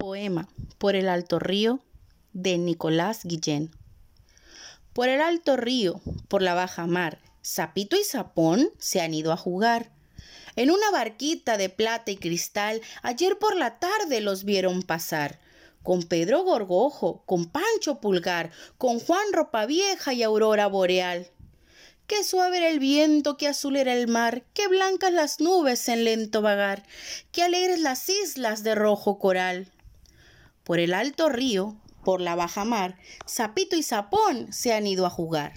Poema por el alto río de Nicolás Guillén. Por el alto río, por la baja mar, Sapito y Sapón se han ido a jugar. En una barquita de plata y cristal, ayer por la tarde los vieron pasar. Con Pedro Gorgojo, con Pancho Pulgar, con Juan Ropa Vieja y Aurora Boreal. Qué suave era el viento, qué azul era el mar, qué blancas las nubes en lento vagar, qué alegres las islas de rojo coral. Por el alto río, por la baja mar, Sapito y Sapón se han ido a jugar.